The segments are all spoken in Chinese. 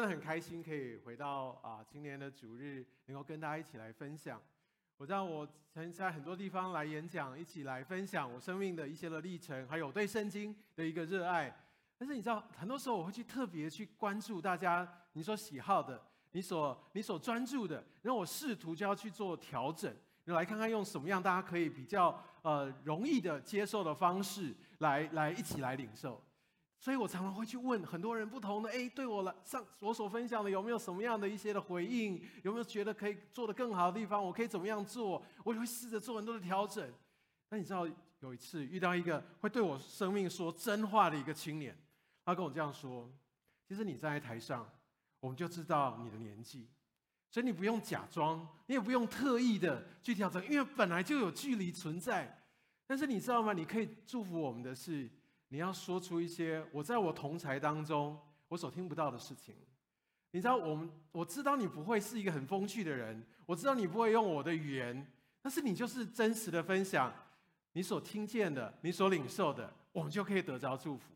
真的很开心可以回到啊今年的主日，能够跟大家一起来分享。我知道我曾在很多地方来演讲，一起来分享我生命的一些的历程，还有对圣经的一个热爱。但是你知道，很多时候我会去特别去关注大家你所喜好的，你所你所专注的，然后我试图就要去做调整，来看看用什么样大家可以比较呃容易的接受的方式来来一起来领受。所以我常常会去问很多人不同的，哎，对我来上我所分享的有没有什么样的一些的回应？有没有觉得可以做得更好的地方？我可以怎么样做？我也会试着做很多的调整。那你知道有一次遇到一个会对我生命说真话的一个青年，他跟我这样说：“其实你站在台上，我们就知道你的年纪，所以你不用假装，你也不用特意的去调整，因为本来就有距离存在。但是你知道吗？你可以祝福我们的是。”你要说出一些我在我同才当中我所听不到的事情。你知道，我们我知道你不会是一个很风趣的人，我知道你不会用我的语言，但是你就是真实的分享你所听见的，你所领受的，我们就可以得着祝福。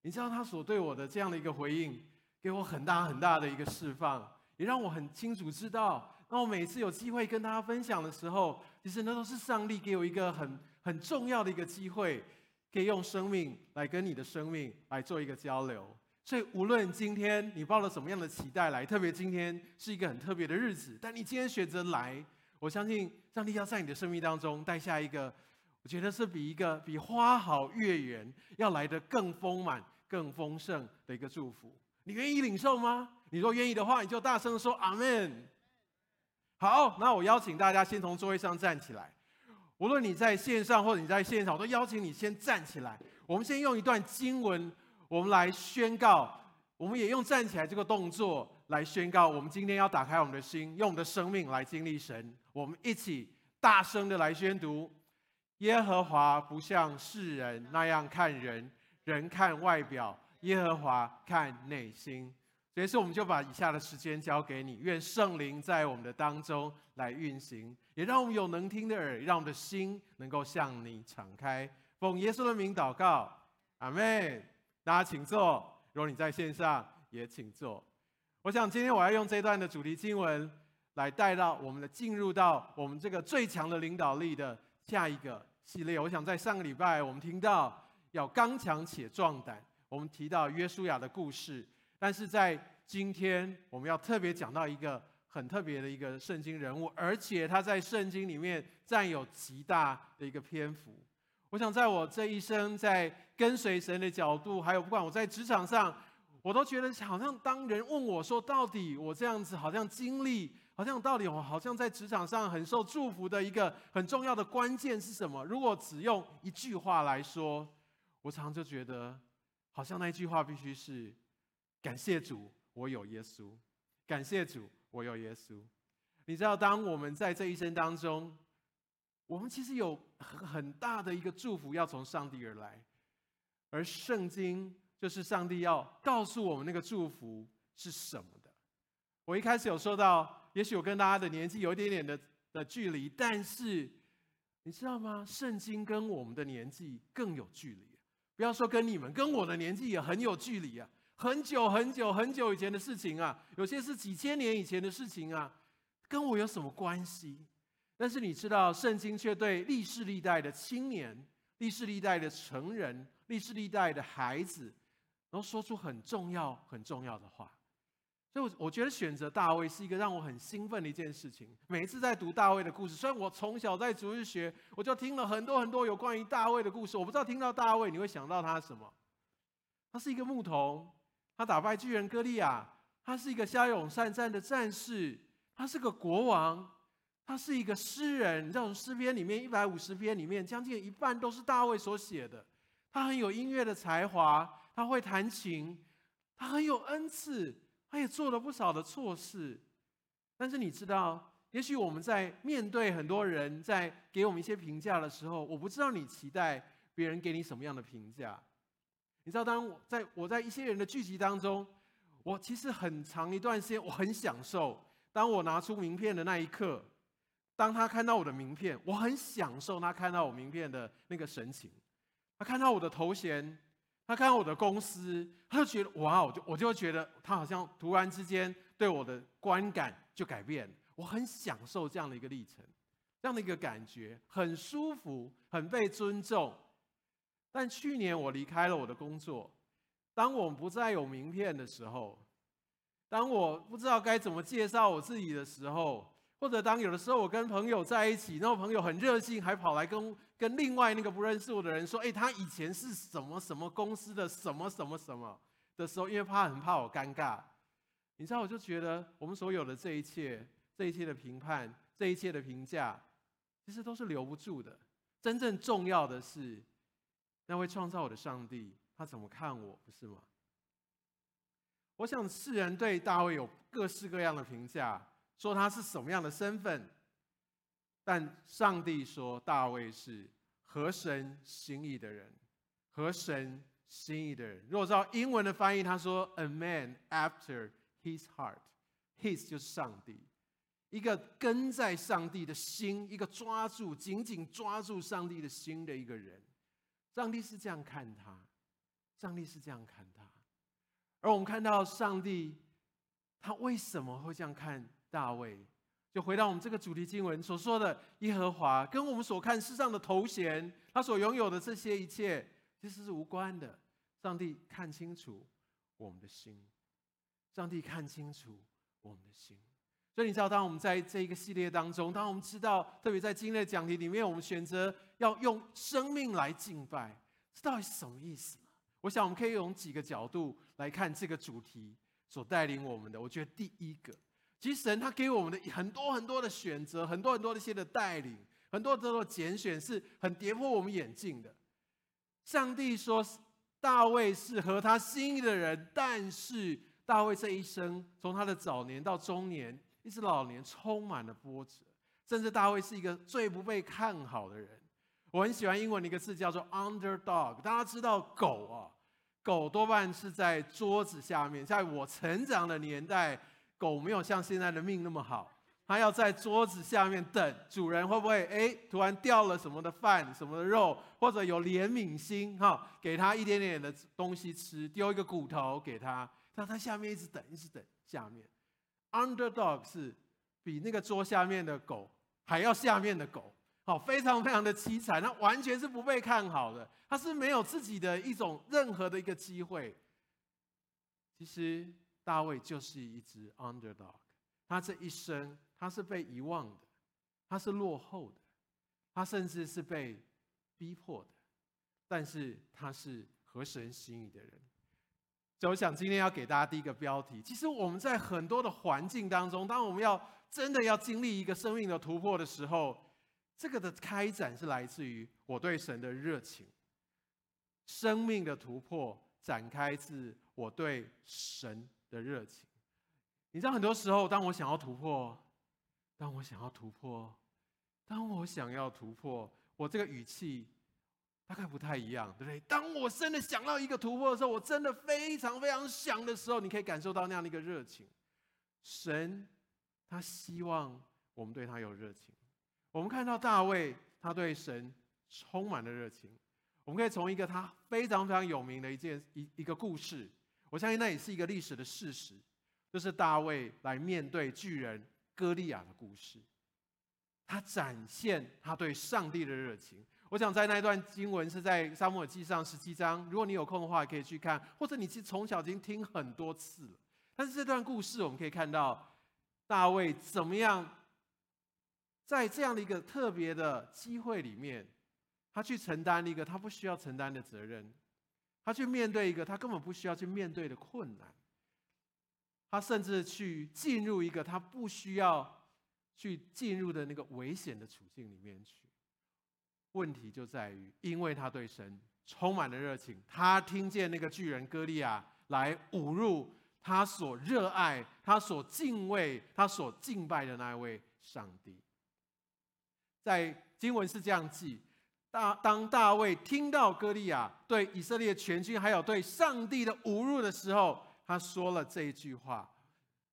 你知道他所对我的这样的一个回应，给我很大很大的一个释放，也让我很清楚知道，当我每次有机会跟大家分享的时候，其实那都是上帝给我一个很很重要的一个机会。可以用生命来跟你的生命来做一个交流，所以无论今天你抱了什么样的期待来，特别今天是一个很特别的日子，但你今天选择来，我相信上帝要在你的生命当中带下一个，我觉得是比一个比花好月圆要来得更丰满、更丰盛的一个祝福。你愿意领受吗？你若愿意的话，你就大声说阿门。好，那我邀请大家先从座位上站起来。无论你在线上或者你在现场，我都邀请你先站起来。我们先用一段经文，我们来宣告。我们也用站起来这个动作来宣告。我们今天要打开我们的心，用我们的生命来经历神。我们一起大声的来宣读：耶和华不像世人那样看人，人看外表，耶和华看内心。于是我们就把以下的时间交给你，愿圣灵在我们的当中来运行，也让我们有能听的耳，让我们的心能够向你敞开。奉耶稣的名祷告，阿门。大家请坐。如果你在线上，也请坐。我想今天我要用这段的主题经文来带到我们的进入到我们这个最强的领导力的下一个系列。我想在上个礼拜我们听到要刚强且壮胆，我们提到约书亚的故事。但是在今天，我们要特别讲到一个很特别的一个圣经人物，而且他在圣经里面占有极大的一个篇幅。我想，在我这一生在跟随神的角度，还有不管我在职场上，我都觉得好像当人问我说，到底我这样子好像经历，好像到底我好像在职场上很受祝福的一个很重要的关键是什么？如果只用一句话来说，我常常就觉得，好像那句话必须是。感谢主，我有耶稣。感谢主，我有耶稣。你知道，当我们在这一生当中，我们其实有很大的一个祝福要从上帝而来，而圣经就是上帝要告诉我们那个祝福是什么的。我一开始有说到，也许我跟大家的年纪有一点点的的距离，但是你知道吗？圣经跟我们的年纪更有距离。不要说跟你们，跟我的年纪也很有距离啊。很久很久很久以前的事情啊，有些是几千年以前的事情啊，跟我有什么关系？但是你知道，圣经却对历世历代的青年、历世历代的成人、历世历代的孩子，然后说出很重要、很重要的话。所以，我我觉得选择大卫是一个让我很兴奋的一件事情。每一次在读大卫的故事，虽然我从小在主日学，我就听了很多很多有关于大卫的故事。我不知道听到大卫，你会想到他什么？他是一个牧童。他打败巨人歌利亚，他是一个骁勇善战的战士，他是个国王，他是一个诗人。这种诗篇里面一百五十篇里面，将近一半都是大卫所写的。他很有音乐的才华，他会弹琴，他很有恩赐，他也做了不少的错事。但是你知道，也许我们在面对很多人在给我们一些评价的时候，我不知道你期待别人给你什么样的评价。你知道，当我在我在一些人的聚集当中，我其实很长一段时间我很享受。当我拿出名片的那一刻，当他看到我的名片，我很享受他看到我名片的那个神情。他看到我的头衔，他看到我的公司，他就觉得哇，我就我就觉得他好像突然之间对我的观感就改变。我很享受这样的一个历程，这样的一个感觉，很舒服，很被尊重。但去年我离开了我的工作，当我不再有名片的时候，当我不知道该怎么介绍我自己的时候，或者当有的时候我跟朋友在一起，那个朋友很热心，还跑来跟跟另外那个不认识我的人说：“哎，他以前是什么什么公司的什么什么什么的时候，因为怕很怕我尴尬。”你知道，我就觉得我们所有的这一切，这一切的评判，这一切的评价，其实都是留不住的。真正重要的是，那位创造我的上帝，他怎么看我，不是吗？我想世人对大卫有各式各样的评价。说他是什么样的身份，但上帝说大卫是合神心意的人，合神心意的人。如果照英文的翻译，他说 “a man after his heart”，his 就是上帝，一个跟在上帝的心，一个抓住紧紧抓住上帝的心的一个人。上帝是这样看他，上帝是这样看他，而我们看到上帝，他为什么会这样看？大卫，就回到我们这个主题经文所说的耶和华，跟我们所看世上的头衔，他所拥有的这些一切，其实是无关的。上帝看清楚我们的心，上帝看清楚我们的心。所以你知道，当我们在这一个系列当中，当我们知道，特别在今天的讲题里面，我们选择要用生命来敬拜，这到底是什么意思？我想我们可以用几个角度来看这个主题所带领我们的。我觉得第一个。其实神他给我们的很多很多的选择，很多很多的一些的带领，很多很多的拣选是很跌破我们眼镜的。上帝说大卫是合他心意的人，但是大卫这一生从他的早年到中年一直老年充满了波折，甚至大卫是一个最不被看好的人。我很喜欢英文的一个字叫做 underdog，大家知道狗啊，狗多半是在桌子下面，在我成长的年代。狗没有像现在的命那么好，它要在桌子下面等主人会不会哎突然掉了什么的饭、什么的肉，或者有怜悯心哈，给它一点点的东西吃，丢一个骨头给它，它下面一直等，一直等下面。Underdog 是比那个桌下面的狗还要下面的狗，好，非常非常的凄惨，他完全是不被看好的，他是没有自己的一种任何的一个机会。其实。大卫就是一只 underdog，他这一生他是被遗忘的，他是落后的，他甚至是被逼迫的，但是他是合神心意的人。所以我想今天要给大家第一个标题，其实我们在很多的环境当中，当我们要真的要经历一个生命的突破的时候，这个的开展是来自于我对神的热情，生命的突破展开自我对神的热情，你知道，很多时候，当我想要突破，当我想要突破，当我想要突破，我这个语气大概不太一样，对不对？当我真的想到一个突破的时候，我真的非常非常想的时候，你可以感受到那样的一个热情。神他希望我们对他有热情。我们看到大卫，他对神充满了热情。我们可以从一个他非常非常有名的一件一一个故事。我相信那也是一个历史的事实，就是大卫来面对巨人歌利亚的故事。他展现他对上帝的热情。我想在那一段经文是在撒母耳记上十七章，如果你有空的话，可以去看，或者你其实从小已经听很多次了。但是这段故事我们可以看到，大卫怎么样在这样的一个特别的机会里面，他去承担一个他不需要承担的责任。他去面对一个他根本不需要去面对的困难，他甚至去进入一个他不需要去进入的那个危险的处境里面去。问题就在于，因为他对神充满了热情，他听见那个巨人歌利亚来侮辱他所热爱、他所敬畏、他所敬拜的那一位上帝。在经文是这样记。大当大卫听到歌利亚对以色列全军还有对上帝的侮辱的时候，他说了这一句话，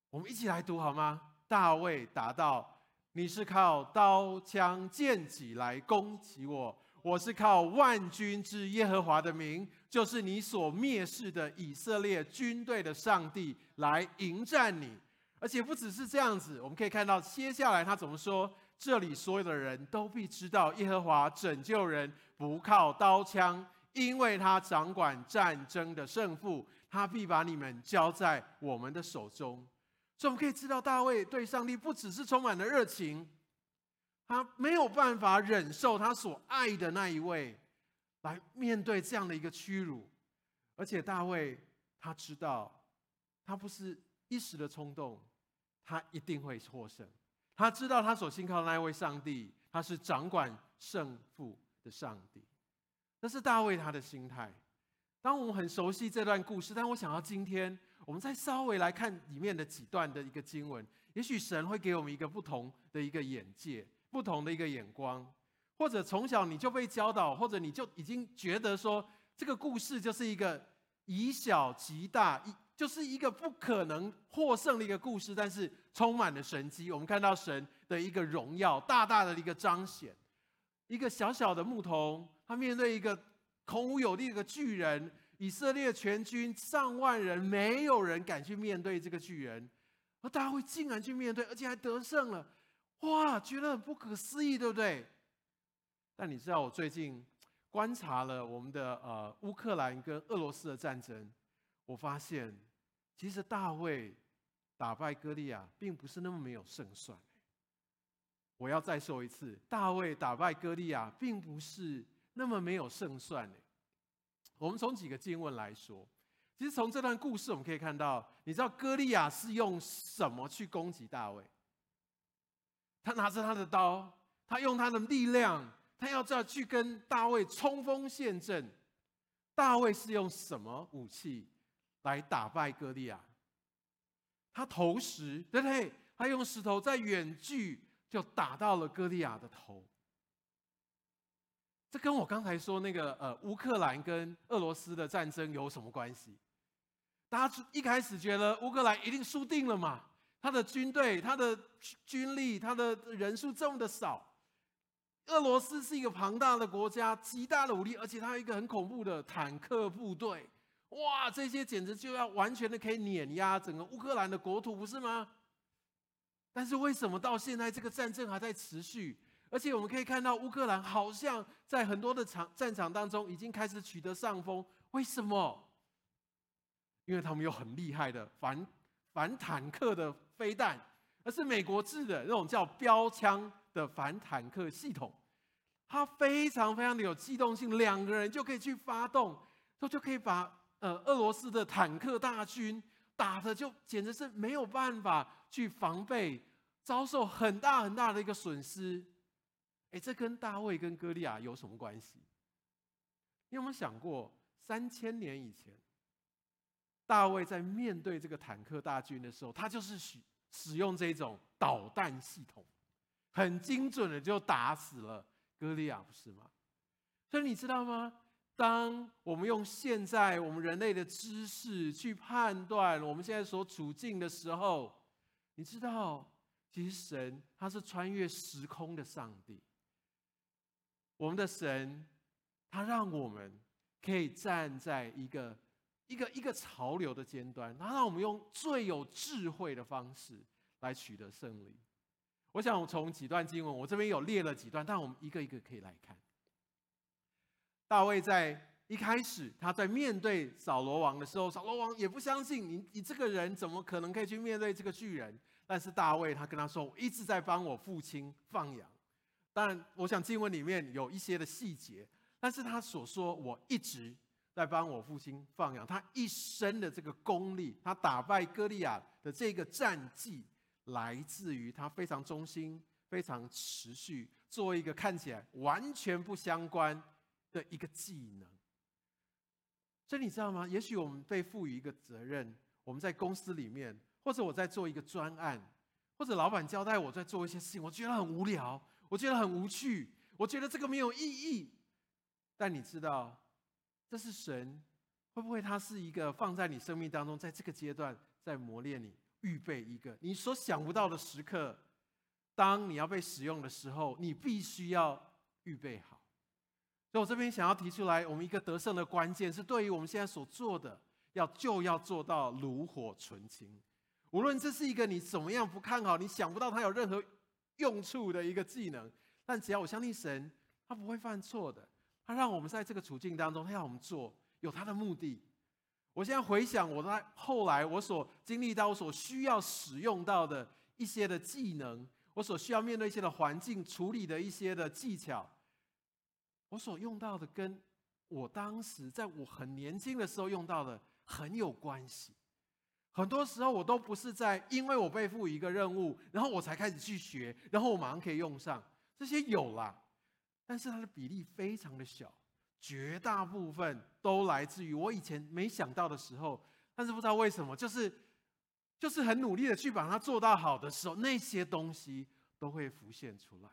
我们一起来读好吗？大卫答道：“你是靠刀枪剑戟来攻击我，我是靠万军之耶和华的名，就是你所蔑视的以色列军队的上帝来迎战你。而且不只是这样子，我们可以看到接下来他怎么说：这里所有的人都必知道，耶和华拯救人不靠刀枪，因为他掌管战争的胜负，他必把你们交在我们的手中。所以我们可以知道，大卫对上帝不只是充满了热情。他没有办法忍受他所爱的那一位来面对这样的一个屈辱，而且大卫他知道，他不是一时的冲动，他一定会获胜。他知道他所信靠的那一位上帝，他是掌管胜负的上帝。这是大卫他的心态。当我们很熟悉这段故事，但我想到今天我们再稍微来看里面的几段的一个经文，也许神会给我们一个不同的一个眼界。不同的一个眼光，或者从小你就被教导，或者你就已经觉得说这个故事就是一个以小及大，就是一个不可能获胜的一个故事，但是充满了神迹。我们看到神的一个荣耀，大大的一个彰显。一个小小的牧童，他面对一个孔武有力的巨人，以色列全军上万人，没有人敢去面对这个巨人，而大卫竟然去面对，而且还得胜了。哇，觉得很不可思议，对不对？但你知道，我最近观察了我们的呃乌克兰跟俄罗斯的战争，我发现其实大卫打败歌利亚并不是那么没有胜算。我要再说一次，大卫打败歌利亚并不是那么没有胜算。我们从几个经文来说，其实从这段故事我们可以看到，你知道歌利亚是用什么去攻击大卫？他拿着他的刀，他用他的力量，他要再去跟大卫冲锋陷阵。大卫是用什么武器来打败歌利亚？他投石，对不对？他用石头在远距就打到了歌利亚的头。这跟我刚才说那个呃乌克兰跟俄罗斯的战争有什么关系？大家一开始觉得乌克兰一定输定了嘛？他的军队，他的军力，他的人数这么的少。俄罗斯是一个庞大的国家，极大的武力，而且他有一个很恐怖的坦克部队。哇，这些简直就要完全的可以碾压整个乌克兰的国土，不是吗？但是为什么到现在这个战争还在持续？而且我们可以看到乌克兰好像在很多的场战场当中已经开始取得上风。为什么？因为他们有很厉害的反反坦克的。飞弹，而是美国制的那种叫标枪的反坦克系统，它非常非常的有机动性，两个人就可以去发动，它就可以把呃俄罗斯的坦克大军打的就简直是没有办法去防备，遭受很大很大的一个损失。哎，这跟大卫跟歌利亚有什么关系？你有没有想过，三千年以前？大卫在面对这个坦克大军的时候，他就是使使用这种导弹系统，很精准的就打死了歌利亚，不是吗？所以你知道吗？当我们用现在我们人类的知识去判断我们现在所处境的时候，你知道，其实神他是穿越时空的上帝。我们的神，他让我们可以站在一个。一个一个潮流的尖端，他让我们用最有智慧的方式来取得胜利。我想从几段经文，我这边有列了几段，但我们一个一个可以来看。大卫在一开始，他在面对扫罗王的时候，扫罗王也不相信你，你这个人怎么可能可以去面对这个巨人？但是大卫他跟他说：“我一直在帮我父亲放羊。”当然，我想经文里面有一些的细节，但是他所说我一直。在帮我父亲放羊，他一生的这个功力，他打败歌利亚的这个战绩，来自于他非常忠心、非常持续，做一个看起来完全不相关的一个技能。所以你知道吗？也许我们被赋予一个责任，我们在公司里面，或者我在做一个专案，或者老板交代我在做一些事情，我觉得很无聊，我觉得很无趣，我觉得这个没有意义。但你知道？这是神，会不会他是一个放在你生命当中，在这个阶段在磨练你，预备一个你所想不到的时刻，当你要被使用的时候，你必须要预备好。所以我这边想要提出来，我们一个得胜的关键是，对于我们现在所做的，要就要做到炉火纯青。无论这是一个你怎么样不看好，你想不到它有任何用处的一个技能，但只要我相信神，他不会犯错的。他让我们在这个处境当中，他要我们做，有他的目的。我现在回想我在后来我所经历到、我所需要使用到的一些的技能，我所需要面对一些的环境处理的一些的技巧。我所用到的，跟我当时在我很年轻的时候用到的很有关系。很多时候我都不是在因为我被赋予一个任务，然后我才开始去学，然后我马上可以用上。这些有啦，但是它的比例非常的小，绝大部分都来自于我以前没想到的时候，但是不知道为什么，就是就是很努力的去把它做到好的时候，那些东西都会浮现出来。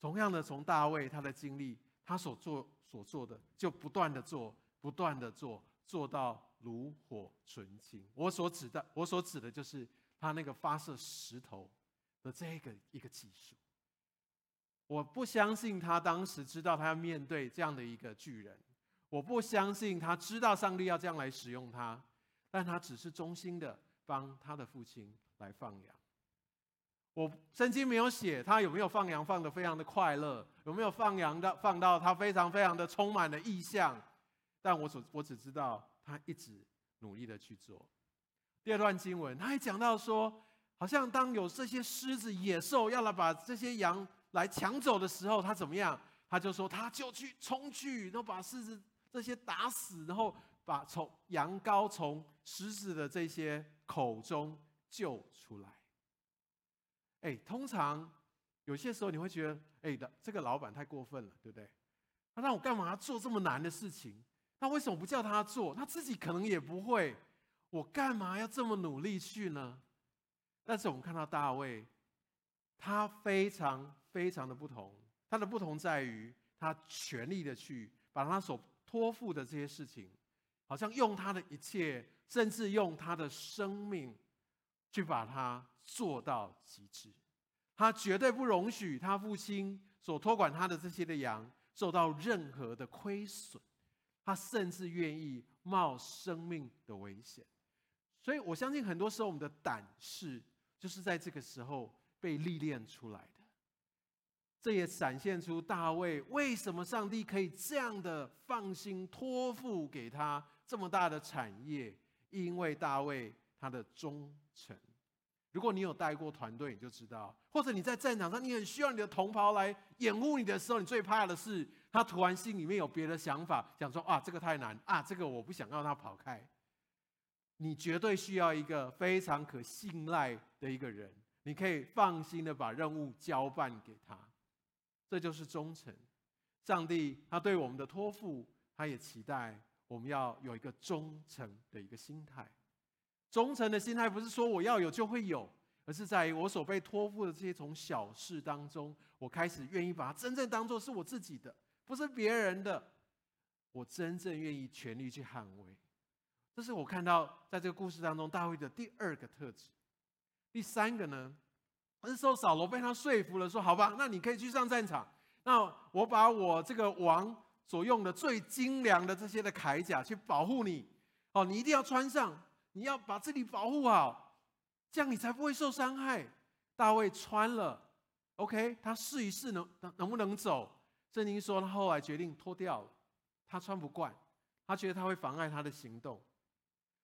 同样的，从大卫他的经历。他所做所做的，就不断的做，不断的做，做到炉火纯青。我所指的，我所指的就是他那个发射石头的这个一个技术。我不相信他当时知道他要面对这样的一个巨人，我不相信他知道上帝要这样来使用他，但他只是忠心的帮他的父亲来放羊。我圣经没有写他有没有放羊放得非常的快乐，有没有放羊的放到他非常非常的充满了意象，但我所我只知道他一直努力的去做。第二段经文，他还讲到说，好像当有这些狮子野兽要来把这些羊来抢走的时候，他怎么样？他就说他就去冲去，然后把狮子这些打死，然后把从羊羔从狮子的这些口中救出来。哎，通常有些时候你会觉得，哎的这个老板太过分了，对不对？他让我干嘛做这么难的事情？那为什么不叫他做？他自己可能也不会，我干嘛要这么努力去呢？但是我们看到大卫，他非常非常的不同，他的不同在于他全力的去把他所托付的这些事情，好像用他的一切，甚至用他的生命去把它。做到极致，他绝对不容许他父亲所托管他的这些的羊受到任何的亏损，他甚至愿意冒生命的危险。所以我相信，很多时候我们的胆识就是在这个时候被历练出来的。这也展现出大卫为什么上帝可以这样的放心托付给他这么大的产业，因为大卫他的忠诚。如果你有带过团队，你就知道；或者你在战场上，你很需要你的同袍来掩护你的时候，你最怕的是他突然心里面有别的想法，想说啊，这个太难啊，这个我不想让他跑开。你绝对需要一个非常可信赖的一个人，你可以放心的把任务交办给他，这就是忠诚。上帝他对我们的托付，他也期待我们要有一个忠诚的一个心态。忠诚的心态不是说我要有就会有，而是在于我所被托付的这些从小事当中，我开始愿意把它真正当做是我自己的，不是别人的。我真正愿意全力去捍卫。这是我看到在这个故事当中大卫的第二个特质。第三个呢，那时候扫罗被他说服了，说好吧，那你可以去上战场。那我把我这个王所用的最精良的这些的铠甲去保护你。哦，你一定要穿上。你要把自己保护好，这样你才不会受伤害。大卫穿了，OK，他试一试能能能不能走。圣经说他后来决定脱掉，他穿不惯，他觉得他会妨碍他的行动。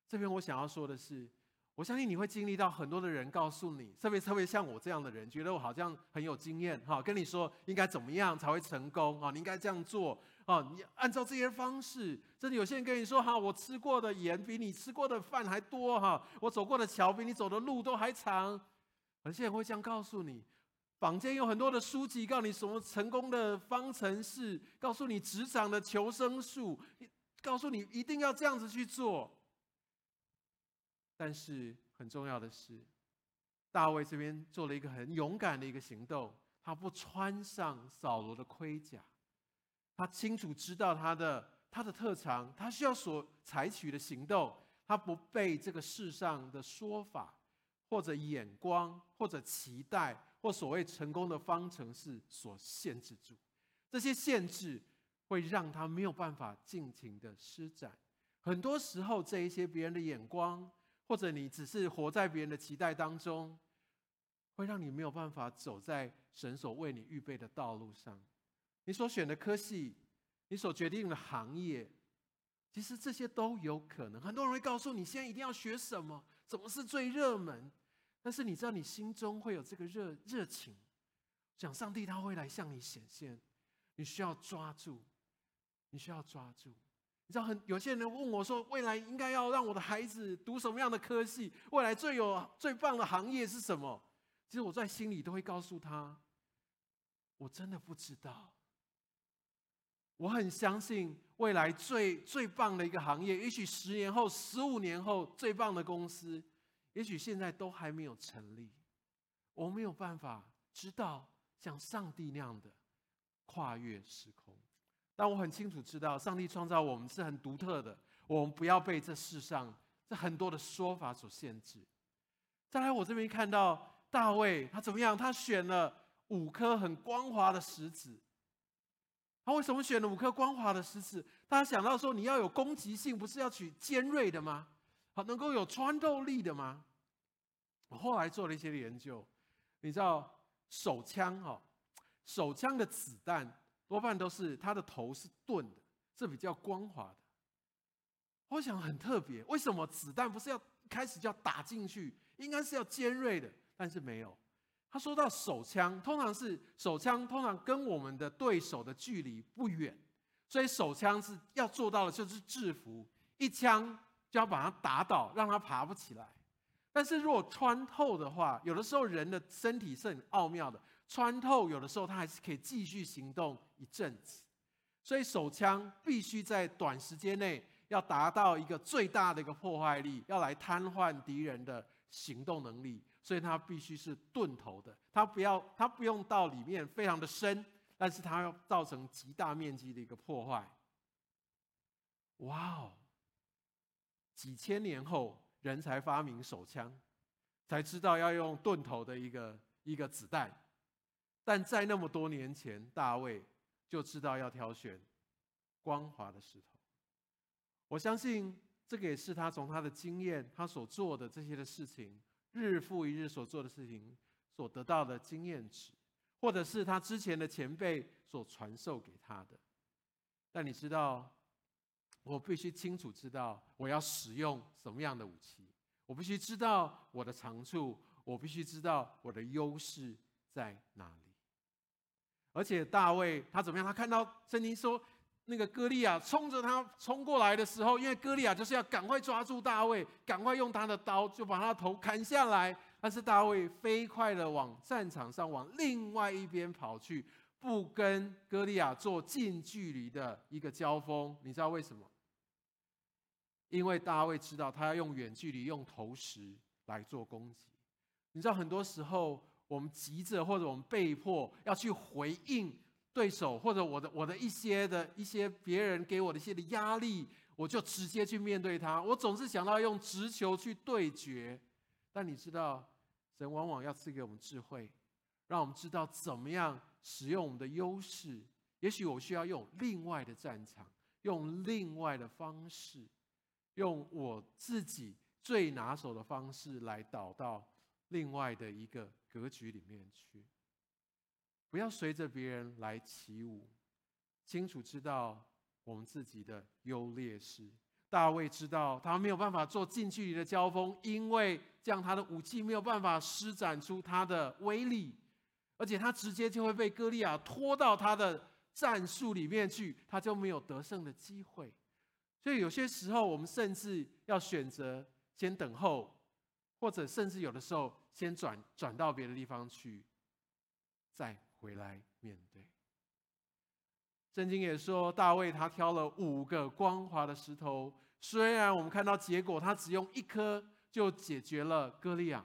这边我想要说的是，我相信你会经历到很多的人告诉你，特别特别像我这样的人，觉得我好像很有经验哈，跟你说应该怎么样才会成功啊，你应该这样做。啊，你按照这些方式，甚至有些人跟你说：“哈，我吃过的盐比你吃过的饭还多哈，我走过的桥比你走的路都还长。”有些人会这样告诉你。坊间有很多的书籍，告诉你什么成功的方程式，告诉你职场的求生术，告诉你一定要这样子去做。但是很重要的是，大卫这边做了一个很勇敢的一个行动，他不穿上扫罗的盔甲。他清楚知道他的他的特长，他需要所采取的行动，他不被这个世上的说法，或者眼光，或者期待，或所谓成功的方程式所限制住。这些限制会让他没有办法尽情的施展。很多时候，这一些别人的眼光，或者你只是活在别人的期待当中，会让你没有办法走在神所为你预备的道路上。你所选的科系，你所决定的行业，其实这些都有可能。很多人会告诉你，现在一定要学什么，什么是最热门。但是你知道，你心中会有这个热热情，想上帝他会来向你显现，你需要抓住，你需要抓住。你知道很，有些人问我说，未来应该要让我的孩子读什么样的科系？未来最有最棒的行业是什么？其实我在心里都会告诉他，我真的不知道。我很相信未来最最棒的一个行业，也许十年后、十五年后最棒的公司，也许现在都还没有成立。我没有办法知道像上帝那样的跨越时空，但我很清楚知道，上帝创造我们是很独特的。我们不要被这世上这很多的说法所限制。再来，我这边看到大卫他怎么样？他选了五颗很光滑的石子。他为什么选了五颗光滑的石子？大家想到说，你要有攻击性，不是要取尖锐的吗？好，能够有穿透力的吗？我后来做了一些研究，你知道手枪哦，手枪的子弹多半都是它的头是钝的，是比较光滑的。我想很特别，为什么子弹不是要开始就要打进去，应该是要尖锐的，但是没有。他说到手枪，通常是手枪，通常跟我们的对手的距离不远，所以手枪是要做到的就是制服，一枪就要把它打倒，让它爬不起来。但是如果穿透的话，有的时候人的身体是很奥妙的，穿透有的时候它还是可以继续行动一阵子。所以手枪必须在短时间内要达到一个最大的一个破坏力，要来瘫痪敌人的行动能力。所以它必须是钝头的，它不要，它不用到里面非常的深，但是它要造成极大面积的一个破坏。哇哦！几千年后，人才发明手枪，才知道要用钝头的一个一个子弹，但在那么多年前，大卫就知道要挑选光滑的石头。我相信这个也是他从他的经验，他所做的这些的事情。日复一日所做的事情，所得到的经验值，或者是他之前的前辈所传授给他的。但你知道，我必须清楚知道我要使用什么样的武器，我必须知道我的长处，我必须知道我的优势在哪里。而且大卫他怎么样？他看到圣经说。那个歌利亚冲着他冲过来的时候，因为歌利亚就是要赶快抓住大卫，赶快用他的刀就把他的头砍下来。但是大卫飞快的往战场上往另外一边跑去，不跟歌利亚做近距离的一个交锋。你知道为什么？因为大卫知道他要用远距离用投石来做攻击。你知道很多时候我们急着或者我们被迫要去回应。对手或者我的我的一些的一些别人给我的一些的压力，我就直接去面对他。我总是想到用直球去对决，但你知道，神往往要赐给我们智慧，让我们知道怎么样使用我们的优势。也许我需要用另外的战场，用另外的方式，用我自己最拿手的方式来导到另外的一个格局里面去。不要随着别人来起舞，清楚知道我们自己的优劣势。大卫知道他没有办法做近距离的交锋，因为这样他的武器没有办法施展出他的威力，而且他直接就会被歌利亚拖到他的战术里面去，他就没有得胜的机会。所以有些时候，我们甚至要选择先等候，或者甚至有的时候先转转到别的地方去，再。回来面对。圣经也说，大卫他挑了五个光滑的石头，虽然我们看到结果，他只用一颗就解决了歌利亚，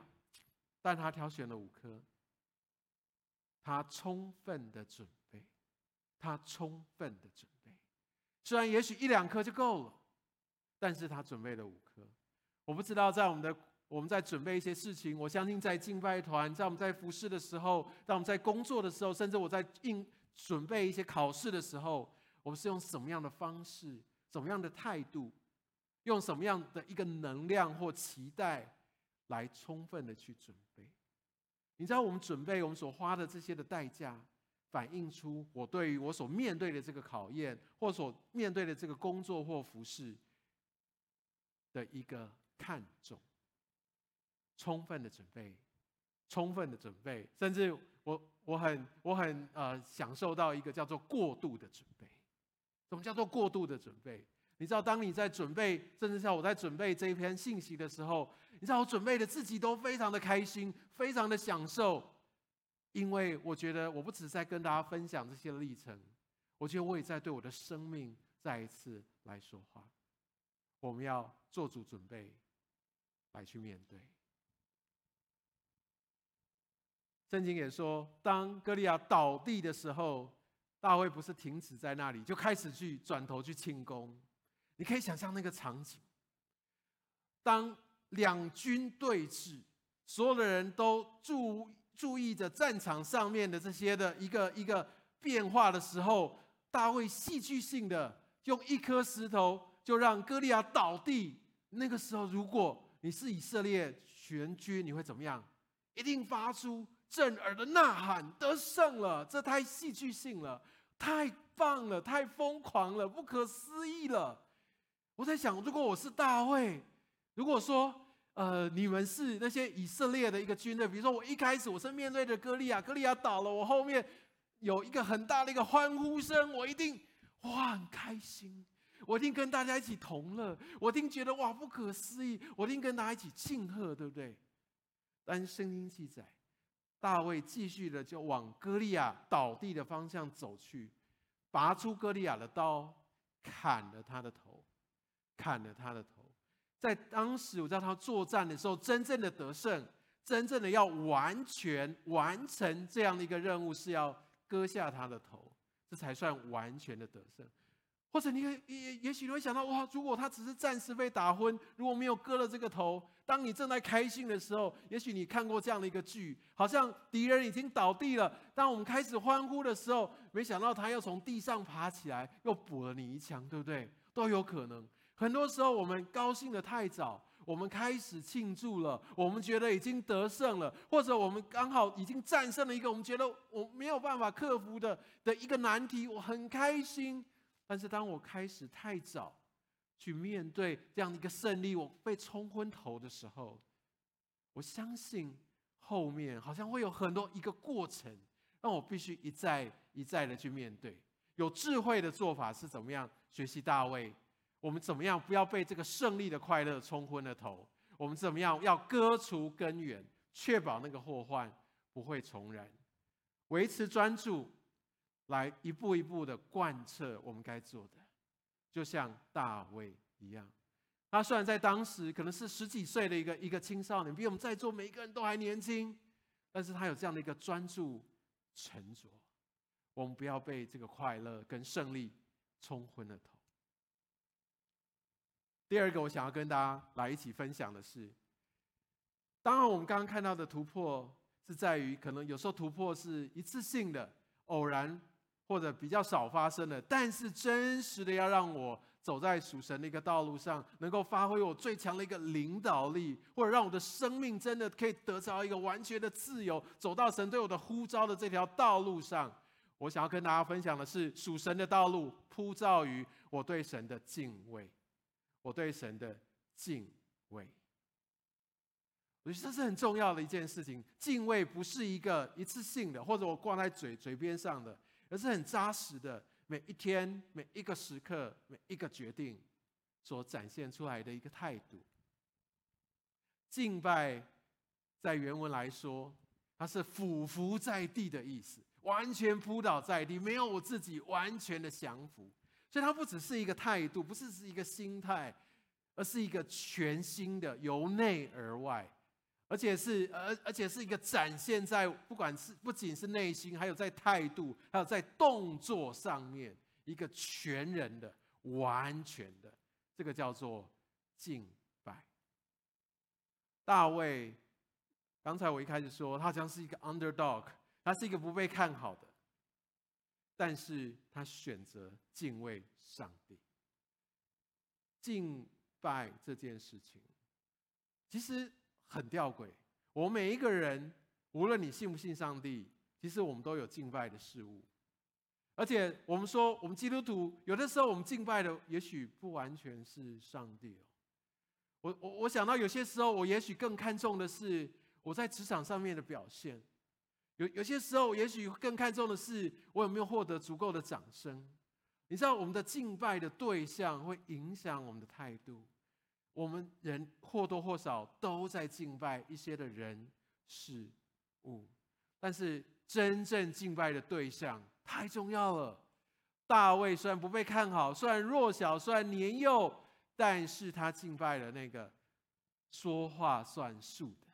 但他挑选了五颗，他充分的准备，他充分的准备。虽然也许一两颗就够了，但是他准备了五颗。我不知道在我们的。我们在准备一些事情，我相信在敬拜团，在我们在服侍的时候，在我们在工作的时候，甚至我在应准备一些考试的时候，我们是用什么样的方式、什么样的态度、用什么样的一个能量或期待来充分的去准备？你知道，我们准备我们所花的这些的代价，反映出我对于我所面对的这个考验，或所面对的这个工作或服事的一个看重。充分的准备，充分的准备，甚至我我很我很呃享受到一个叫做过度的准备。什么叫做过度的准备？你知道，当你在准备，甚至像我在准备这一篇信息的时候，你知道我准备的自己都非常的开心，非常的享受，因为我觉得我不只是在跟大家分享这些历程，我觉得我也在对我的生命再一次来说话。我们要做足准备，来去面对。圣经也说，当歌利亚倒地的时候，大卫不是停止在那里，就开始去转头去庆功。你可以想象那个场景：当两军对峙，所有的人都注注意着战场上面的这些的一个一个变化的时候，大卫戏剧性的用一颗石头就让歌利亚倒地。那个时候，如果你是以色列全军，你会怎么样？一定发出。震耳的呐喊，得胜了！这太戏剧性了，太棒了，太疯狂了，不可思议了。我在想，如果我是大卫，如果说，呃，你们是那些以色列的一个军队，比如说我一开始我是面对着歌利亚，歌利亚倒了，我后面有一个很大的一个欢呼声，我一定哇很开心，我一定跟大家一起同乐，我一定觉得哇不可思议，我一定跟大家一起庆贺，对不对？但是圣经记载。大卫继续的就往歌利亚倒地的方向走去，拔出歌利亚的刀，砍了他的头，砍了他的头。在当时，我知道他作战的时候，真正的得胜，真正的要完全完成这样的一个任务，是要割下他的头，这才算完全的得胜。或者你也也也许你会想到，哇，如果他只是暂时被打昏，如果没有割了这个头，当你正在开心的时候，也许你看过这样的一个剧，好像敌人已经倒地了。当我们开始欢呼的时候，没想到他又从地上爬起来，又补了你一枪，对不对？都有可能。很多时候我们高兴得太早，我们开始庆祝了，我们觉得已经得胜了，或者我们刚好已经战胜了一个我们觉得我没有办法克服的的一个难题，我很开心。但是当我开始太早去面对这样的一个胜利，我被冲昏头的时候，我相信后面好像会有很多一个过程，让我必须一再一再的去面对。有智慧的做法是怎么样？学习大卫，我们怎么样不要被这个胜利的快乐冲昏了头？我们怎么样要割除根源，确保那个祸患不会重燃，维持专注。来一步一步的贯彻我们该做的，就像大卫一样。他虽然在当时可能是十几岁的一个一个青少年，比我们在座每一个人都还年轻，但是他有这样的一个专注、沉着。我们不要被这个快乐跟胜利冲昏了头。第二个，我想要跟大家来一起分享的是，当然我们刚刚看到的突破是在于，可能有时候突破是一次性的、偶然。或者比较少发生的，但是真实的要让我走在属神的一个道路上，能够发挥我最强的一个领导力，或者让我的生命真的可以得着一个完全的自由，走到神对我的呼召的这条道路上。我想要跟大家分享的是，属神的道路铺造于我对神的敬畏，我对神的敬畏。我觉得这是很重要的一件事情。敬畏不是一个一次性的，或者我挂在嘴嘴边上的。而是很扎实的，每一天、每一个时刻、每一个决定所展现出来的一个态度。敬拜在原文来说，它是俯伏在地的意思，完全扑倒在地，没有我自己完全的降服。所以它不只是一个态度，不是是一个心态，而是一个全新的，由内而外。而且是，而而且是一个展现在，不管是不仅是内心，还有在态度，还有在动作上面，一个全人的、完全的，这个叫做敬拜。大卫，刚才我一开始说，他好像是一个 underdog，他是一个不被看好的，但是他选择敬畏上帝。敬拜这件事情，其实很吊诡。我们每一个人，无论你信不信上帝，其实我们都有敬拜的事物。而且我们说，我们基督徒有的时候，我们敬拜的也许不完全是上帝哦。我我我想到有些时候，我也许更看重的是我在职场上面的表现。有有些时候，也许更看重的是我有没有获得足够的掌声。你知道，我们的敬拜的对象会影响我们的态度。我们人或多或少都在敬拜一些的人事物，但是真正敬拜的对象太重要了。大卫虽然不被看好，虽然弱小，虽然年幼，但是他敬拜了那个说话算数的。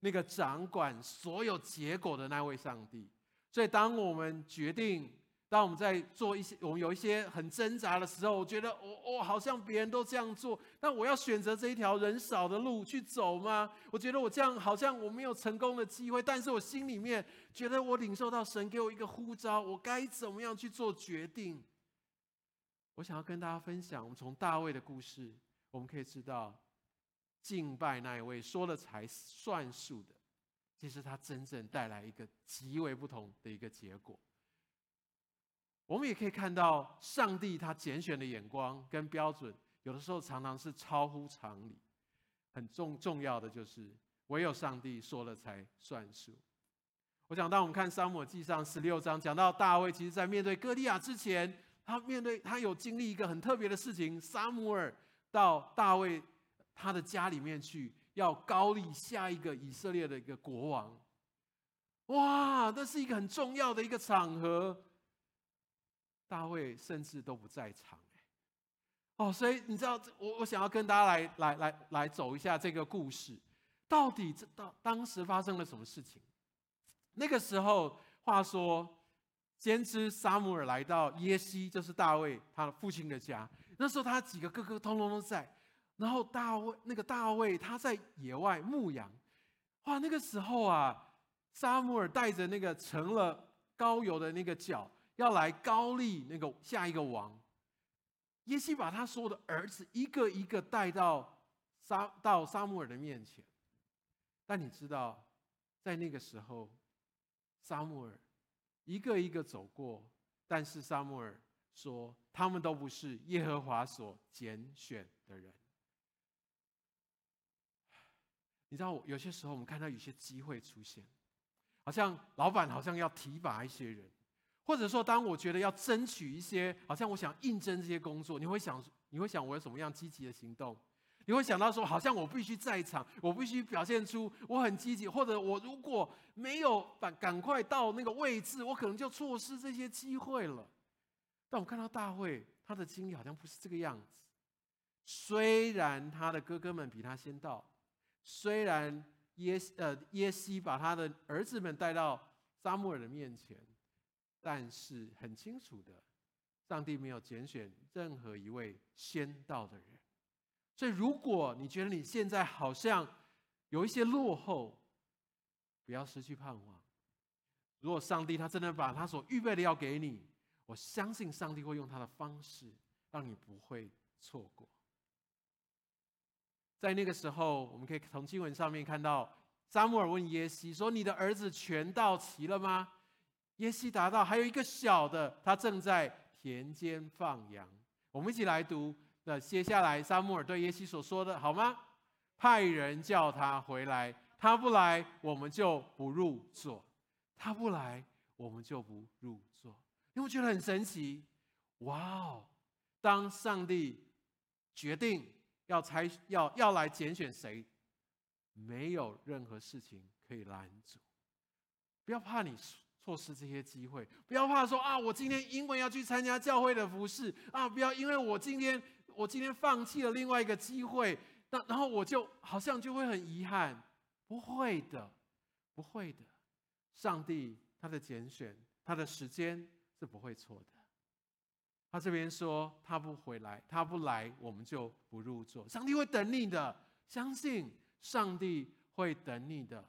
那个掌管所有结果的那位上帝，所以当我们决定，当我们在做一些，我们有一些很挣扎的时候，我觉得我我好像别人都这样做，但我要选择这一条人少的路去走吗？我觉得我这样好像我没有成功的机会，但是我心里面觉得我领受到神给我一个呼召，我该怎么样去做决定？我想要跟大家分享，我们从大卫的故事，我们可以知道。敬拜那一位说了才算数的，其实他真正带来一个极为不同的一个结果。我们也可以看到，上帝他拣选的眼光跟标准，有的时候常常是超乎常理。很重重要的就是，唯有上帝说了才算数。我想，当我们看撒母耳记上十六章，讲到大卫，其实在面对哥利亚之前，他面对他有经历一个很特别的事情。撒母耳到大卫。他的家里面去，要高立下一个以色列的一个国王。哇，那是一个很重要的一个场合。大卫甚至都不在场，哦，所以你知道，我我想要跟大家来来来来走一下这个故事，到底这当当时发生了什么事情？那个时候，话说，先知撒母耳来到耶西，就是大卫他的父亲的家。那时候，他几个哥哥通通都在。然后大卫那个大卫他在野外牧羊，哇，那个时候啊，撒母耳带着那个盛了膏油的那个角，要来高丽那个下一个王。耶西把他所有的儿子一个一个带到沙到撒母耳的面前，但你知道，在那个时候，撒母耳一个一个走过，但是撒母耳说，他们都不是耶和华所拣选的人。你知道，有些时候我们看到有些机会出现，好像老板好像要提拔一些人，或者说，当我觉得要争取一些，好像我想应征这些工作，你会想，你会想我有什么样积极的行动？你会想到说，好像我必须在场，我必须表现出我很积极，或者我如果没有赶赶快到那个位置，我可能就错失这些机会了。但我看到大卫，他的经历好像不是这个样子，虽然他的哥哥们比他先到。虽然耶呃耶西把他的儿子们带到撒母耳的面前，但是很清楚的，上帝没有拣选任何一位先到的人。所以，如果你觉得你现在好像有一些落后，不要失去盼望。如果上帝他真的把他所预备的要给你，我相信上帝会用他的方式让你不会错过。在那个时候，我们可以从经文上面看到，撒母耳问耶西说：“你的儿子全到齐了吗？”耶西答道：“还有一个小的，他正在田间放羊。”我们一起来读。那接下来，撒母耳对耶西所说的，好吗？派人叫他回来，他不来，我们就不入座；他不来，我们就不入座。因为我觉得很神奇，哇哦！当上帝决定。要猜要要来拣选谁，没有任何事情可以拦阻。不要怕你错失这些机会，不要怕说啊，我今天因为要去参加教会的服事啊，不要因为我今天我今天放弃了另外一个机会，那然后我就好像就会很遗憾。不会的，不会的，上帝他的拣选，他的时间是不会错的。他这边说他不回来，他不来，我们就不入座。上帝会等你的，相信上帝会等你的。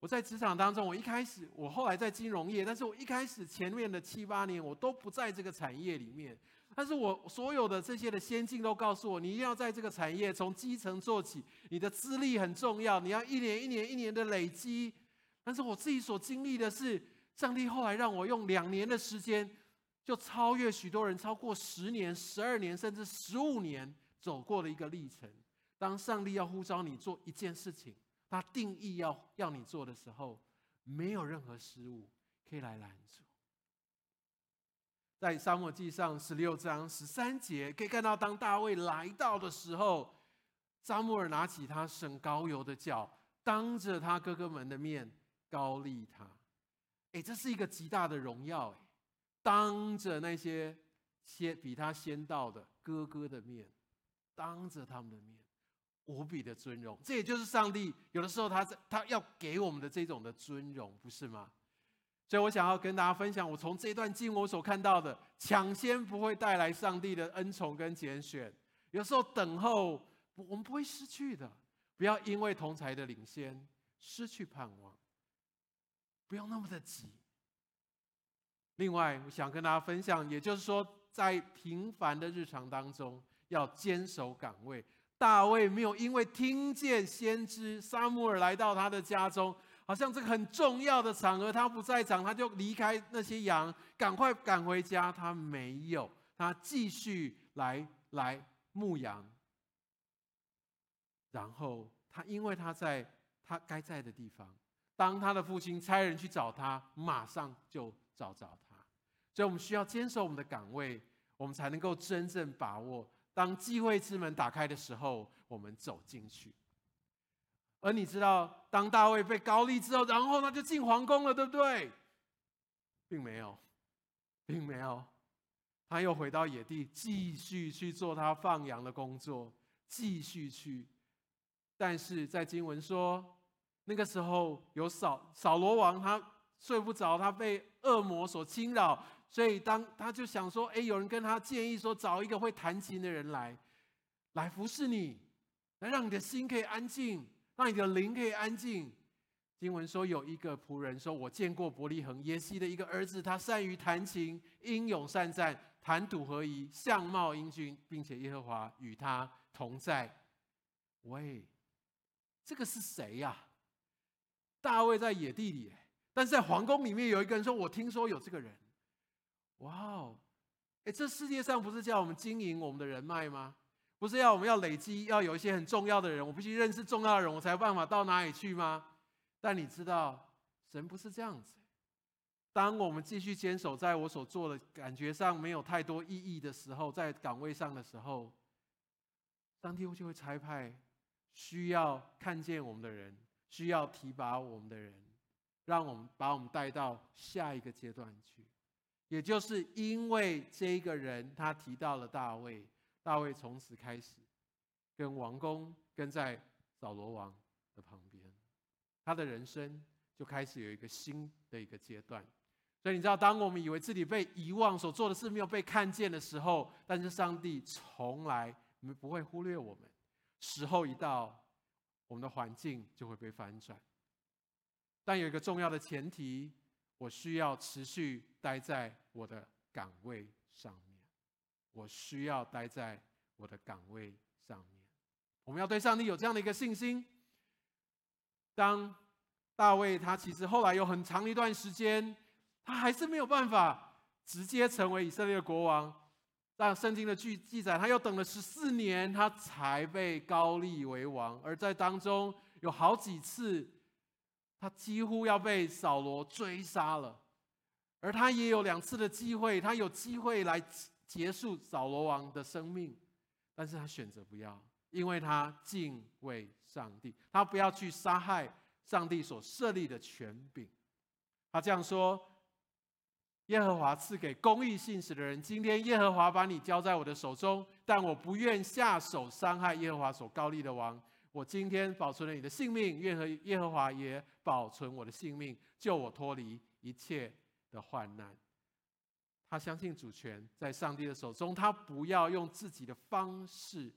我在职场当中，我一开始，我后来在金融业，但是我一开始前面的七八年，我都不在这个产业里面。但是我所有的这些的先进都告诉我，你一定要在这个产业从基层做起，你的资历很重要，你要一年一年一年的累积。但是我自己所经历的是，上帝后来让我用两年的时间，就超越许多人，超过十年、十二年甚至十五年走过的一个历程。当上帝要呼召你做一件事情，他定义要要你做的时候，没有任何失误可以来拦阻。在撒母耳记上十六章十三节，可以看到，当大卫来到的时候，撒母耳拿起他省膏油的脚，当着他哥哥们的面高立他。哎，这是一个极大的荣耀！哎，当着那些先比他先到的哥哥的面，当着他们的面。无比的尊荣，这也就是上帝有的时候他在他要给我们的这种的尊荣，不是吗？所以我想要跟大家分享，我从这段经我所看到的，抢先不会带来上帝的恩宠跟拣选。有时候等候，我们不会失去的。不要因为同才的领先失去盼望，不要那么的急。另外，我想跟大家分享，也就是说，在平凡的日常当中，要坚守岗位。大卫没有因为听见先知沙姆尔来到他的家中，好像这个很重要的场合他不在场，他就离开那些羊，赶快赶回家。他没有，他继续来来牧羊。然后他因为他在他该在的地方，当他的父亲差人去找他，马上就找着他。所以我们需要坚守我们的岗位，我们才能够真正把握。当机会之门打开的时候，我们走进去。而你知道，当大卫被高利之后，然后他就进皇宫了，对不对？并没有，并没有，他又回到野地，继续去做他放羊的工作，继续去。但是在经文说，那个时候有扫扫罗王，他睡不着，他被恶魔所侵扰。所以，当他就想说：“哎，有人跟他建议说，找一个会弹琴的人来，来服侍你，来让你的心可以安静，让你的灵可以安静。”经文说，有一个仆人说：“我见过伯利恒耶西的一个儿子，他善于弹琴，英勇善战，谈吐合宜，相貌英俊，并且耶和华与他同在。”喂，这个是谁呀？大卫在野地里，但是在皇宫里面有一个人说：“我听说有这个人。”哇哦，哎，这世界上不是叫我们经营我们的人脉吗？不是要我们要累积，要有一些很重要的人，我必须认识重要的人，我才有办法到哪里去吗？但你知道，神不是这样子。当我们继续坚守在我所做的感觉上没有太多意义的时候，在岗位上的时候，上帝就会差派需要看见我们的人，需要提拔我们的人，让我们把我们带到下一个阶段去。也就是因为这一个人，他提到了大卫，大卫从此开始跟王宫跟在扫罗王的旁边，他的人生就开始有一个新的一个阶段。所以你知道，当我们以为自己被遗忘，所做的事没有被看见的时候，但是上帝从来不会忽略我们。时候一到，我们的环境就会被翻转。但有一个重要的前提。我需要持续待在我的岗位上面，我需要待在我的岗位上面。我们要对上帝有这样的一个信心。当大卫他其实后来有很长一段时间，他还是没有办法直接成为以色列国王。但圣经的记记载，他又等了十四年，他才被高立为王。而在当中有好几次。他几乎要被扫罗追杀了，而他也有两次的机会，他有机会来结束扫罗王的生命，但是他选择不要，因为他敬畏上帝，他不要去杀害上帝所设立的权柄。他这样说：“耶和华赐给公义信实的人，今天耶和华把你交在我的手中，但我不愿下手伤害耶和华所膏立的王。”我今天保存了你的性命，愿和耶和华也保存我的性命，救我脱离一切的患难。他相信主权在上帝的手中，他不要用自己的方式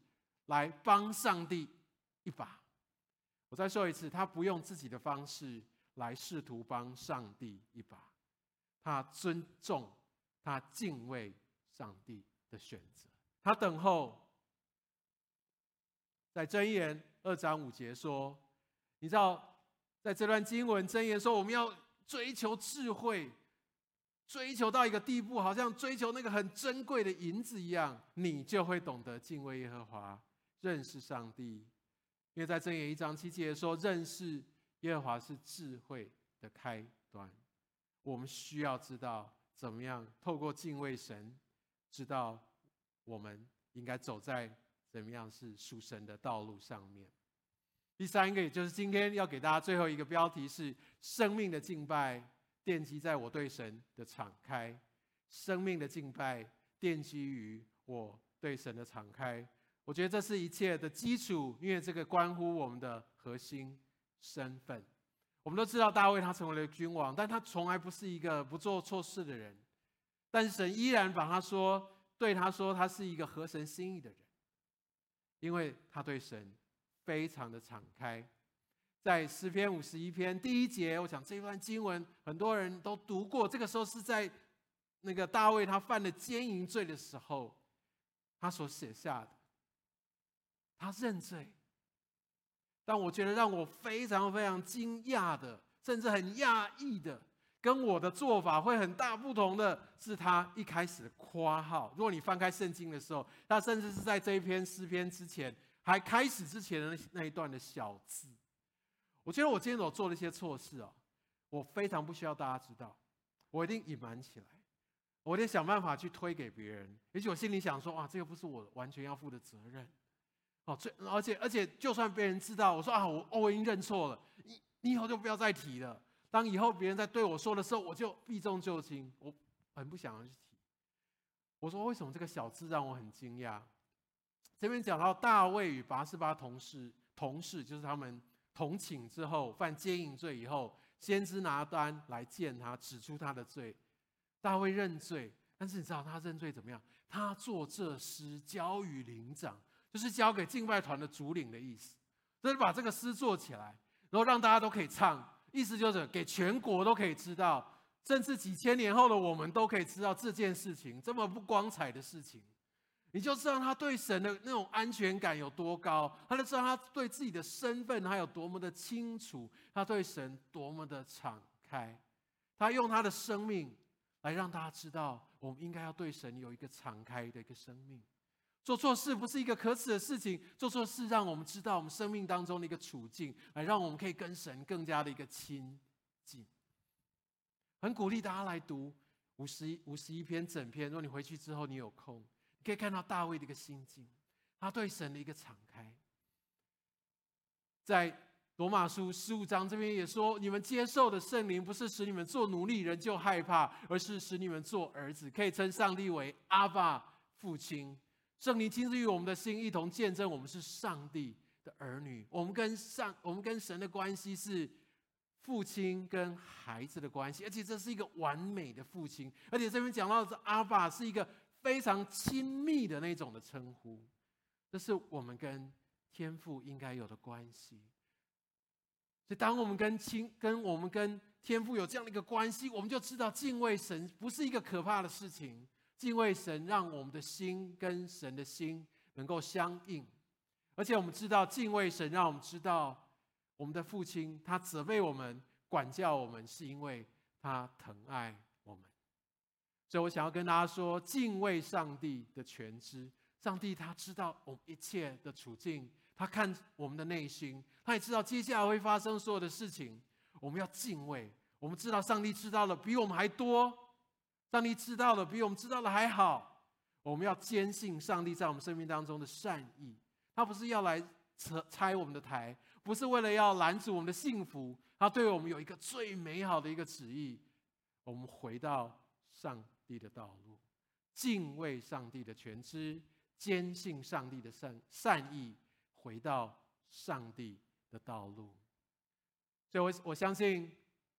来帮上帝一把。我再说一次，他不用自己的方式来试图帮上帝一把。他尊重，他敬畏上帝的选择，他等候。在箴言二章五节说：“你知道，在这段经文箴言说，我们要追求智慧，追求到一个地步，好像追求那个很珍贵的银子一样，你就会懂得敬畏耶和华，认识上帝。因为在箴言一章七节说，认识耶和华是智慧的开端。我们需要知道怎么样透过敬畏神，知道我们应该走在。”怎么样是属神的道路上面？第三个，也就是今天要给大家最后一个标题是“生命的敬拜奠基在我对神的敞开”。生命的敬拜奠基于我对神的敞开。我觉得这是一切的基础，因为这个关乎我们的核心身份。我们都知道大卫他成为了君王，但他从来不是一个不做错事的人。但神依然把他说，对他说，他是一个合神心意的人。因为他对神非常的敞开，在诗篇五十一篇第一节，我想这一段经文很多人都读过。这个时候是在那个大卫他犯了奸淫罪的时候，他所写下的，他认罪。但我觉得让我非常非常惊讶的，甚至很讶异的。跟我的做法会很大不同的是，他一开始括号。如果你翻开圣经的时候，他甚至是在这一篇诗篇之前，还开始之前的那一段的小字。我觉得我今天所做的一些错事啊，我非常不需要大家知道，我一定隐瞒起来，我一定想办法去推给别人。也许我心里想说，哇，这个不是我完全要负的责任。哦，最而且而且，就算别人知道，我说啊，我我已经认错了，你你以后就不要再提了。当以后别人在对我说的时候，我就避重就轻，我很不想要去提。我说为什么这个小字让我很惊讶？这边讲到大卫与拔示巴同事，同事就是他们同寝之后犯奸淫罪以后，先知拿单来见他，指出他的罪。大卫认罪，但是你知道他认罪怎么样？他作这诗交与灵长，就是交给敬拜团的主领的意思，就是把这个诗做起来，然后让大家都可以唱。意思就是给全国都可以知道，甚至几千年后的我们都可以知道这件事情这么不光彩的事情，你就知道他对神的那种安全感有多高，他就知道他对自己的身份他有多么的清楚，他对神多么的敞开，他用他的生命来让大家知道，我们应该要对神有一个敞开的一个生命。做错事不是一个可耻的事情，做错事让我们知道我们生命当中的一个处境，来让我们可以跟神更加的一个亲近。很鼓励大家来读五十一五十一篇整篇，如果你回去之后你有空，可以看到大卫的一个心境，他对神的一个敞开。在罗马书十五章这边也说，你们接受的圣灵不是使你们做奴隶人就害怕，而是使你们做儿子，可以称上帝为阿爸父亲。圣灵亲自与我们的心一同见证，我们是上帝的儿女。我们跟上，我们跟神的关系是父亲跟孩子的关系，而且这是一个完美的父亲。而且这边讲到的是阿爸，是一个非常亲密的那种的称呼。这是我们跟天父应该有的关系。所以，当我们跟亲，跟我们跟天父有这样的一个关系，我们就知道敬畏神不是一个可怕的事情。敬畏神，让我们的心跟神的心能够相应，而且我们知道敬畏神，让我们知道我们的父亲他责备我们、管教我们，是因为他疼爱。所以我想要跟大家说，敬畏上帝的全知，上帝他知道我们一切的处境，他看我们的内心，他也知道接下来会发生所有的事情。我们要敬畏，我们知道上帝知道的比我们还多。上帝知道的比我们知道的还好，我们要坚信上帝在我们生命当中的善意。他不是要来拆拆我们的台，不是为了要拦阻我们的幸福，他对我们有一个最美好的一个旨意。我们回到上地的道路，敬畏上帝的全知，坚信上帝的善善意，回到上帝的道路。所以我我相信。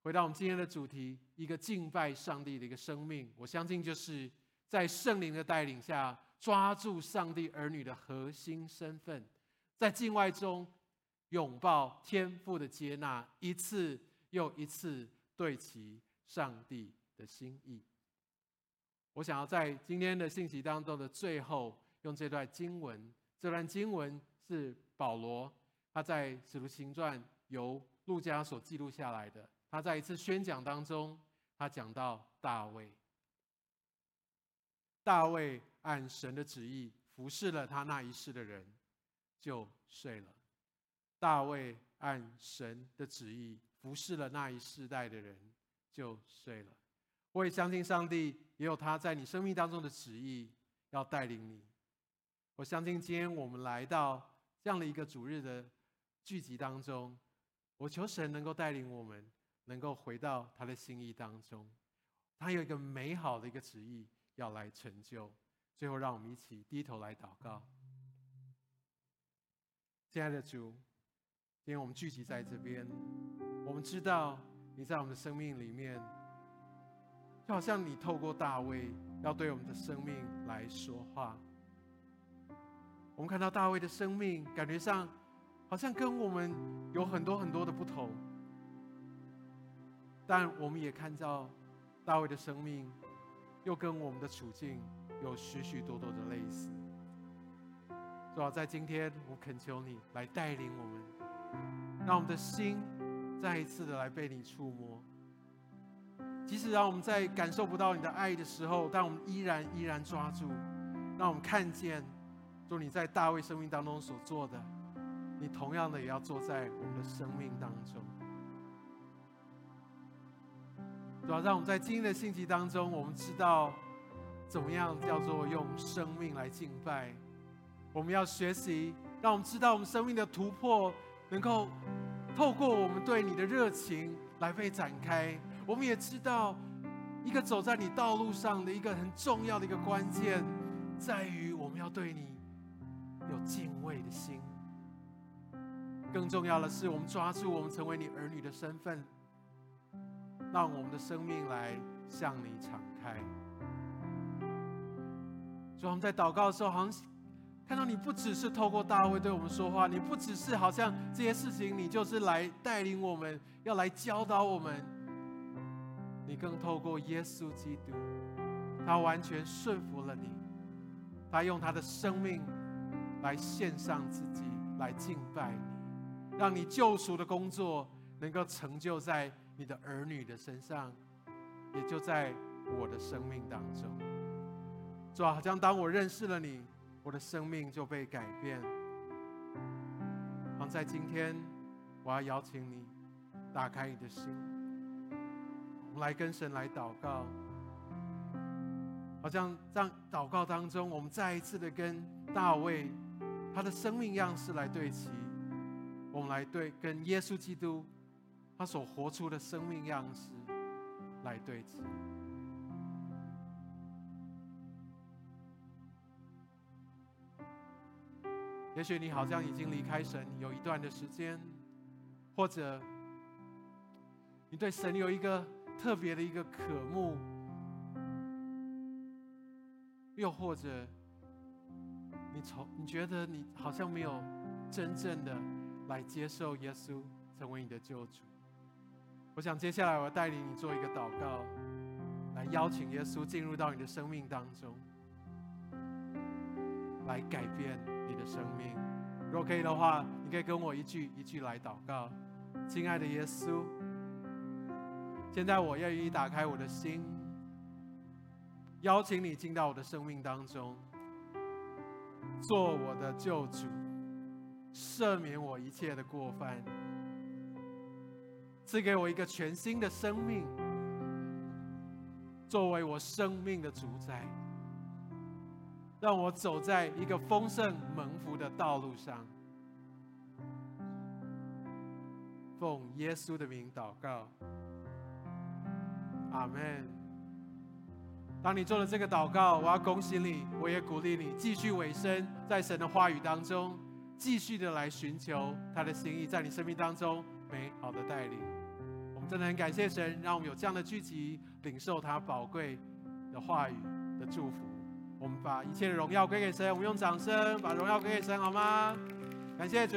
回到我们今天的主题，一个敬拜上帝的一个生命，我相信就是在圣灵的带领下，抓住上帝儿女的核心身份，在敬拜中拥抱天父的接纳，一次又一次对齐上帝的心意。我想要在今天的信息当中的最后，用这段经文。这段经文是保罗他在《使徒行传》由路加所记录下来的。他在一次宣讲当中，他讲到大卫。大卫按神的旨意服侍了他那一世的人，就睡了。大卫按神的旨意服侍了那一世代的人，就睡了。我也相信上帝也有他在你生命当中的旨意，要带领你。我相信今天我们来到这样的一个主日的聚集当中，我求神能够带领我们，能够回到他的心意当中。他有一个美好的一个旨意。要来成就，最后让我们一起低头来祷告。亲爱的主，今天我们聚集在这边，我们知道你在我们的生命里面，就好像你透过大卫要对我们的生命来说话。我们看到大卫的生命，感觉上好像跟我们有很多很多的不同，但我们也看到大卫的生命。又跟我们的处境有许许多多的类似。主要在今天，我恳求你来带领我们，让我们的心再一次的来被你触摸。即使让我们在感受不到你的爱的时候，但我们依然依然抓住，让我们看见，就你在大卫生命当中所做的，你同样的也要做在我们的生命当中。主要让我们在今天的信息当中，我们知道怎么样叫做用生命来敬拜。我们要学习，让我们知道我们生命的突破能够透过我们对你的热情来被展开。我们也知道，一个走在你道路上的一个很重要的一个关键，在于我们要对你有敬畏的心。更重要的是，我们抓住我们成为你儿女的身份。让我们的生命来向你敞开。所以我们在祷告的时候，好像看到你不只是透过大卫对我们说话，你不只是好像这些事情，你就是来带领我们，要来教导我们。你更透过耶稣基督，他完全顺服了你，他用他的生命来献上自己，来敬拜你，让你救赎的工作能够成就在。你的儿女的身上，也就在我的生命当中。主啊，好像当我认识了你，我的生命就被改变。好，在今天，我要邀请你打开你的心，我们来跟神来祷告。好像在祷告当中，我们再一次的跟大卫他的生命样式来对齐，我们来对跟耶稣基督。他所活出的生命样式来对齐。也许你好像已经离开神有一段的时间，或者你对神有一个特别的一个渴慕，又或者你从你觉得你好像没有真正的来接受耶稣成为你的救主。我想接下来我要带领你做一个祷告，来邀请耶稣进入到你的生命当中，来改变你的生命。如果可以的话，你可以跟我一句一句来祷告。亲爱的耶稣，现在我愿意打开我的心，邀请你进到我的生命当中，做我的救主，赦免我一切的过犯。赐给我一个全新的生命，作为我生命的主宰，让我走在一个丰盛蒙福的道路上。奉耶稣的名祷告，阿门。当你做了这个祷告，我要恭喜你，我也鼓励你继续委身在神的话语当中，继续的来寻求他的心意，在你生命当中美好的带领。我们真的很感谢神，让我们有这样的聚集，领受他宝贵的话语的祝福。我们把一切的荣耀归给神，我们用掌声把荣耀归给神，好吗？感谢主。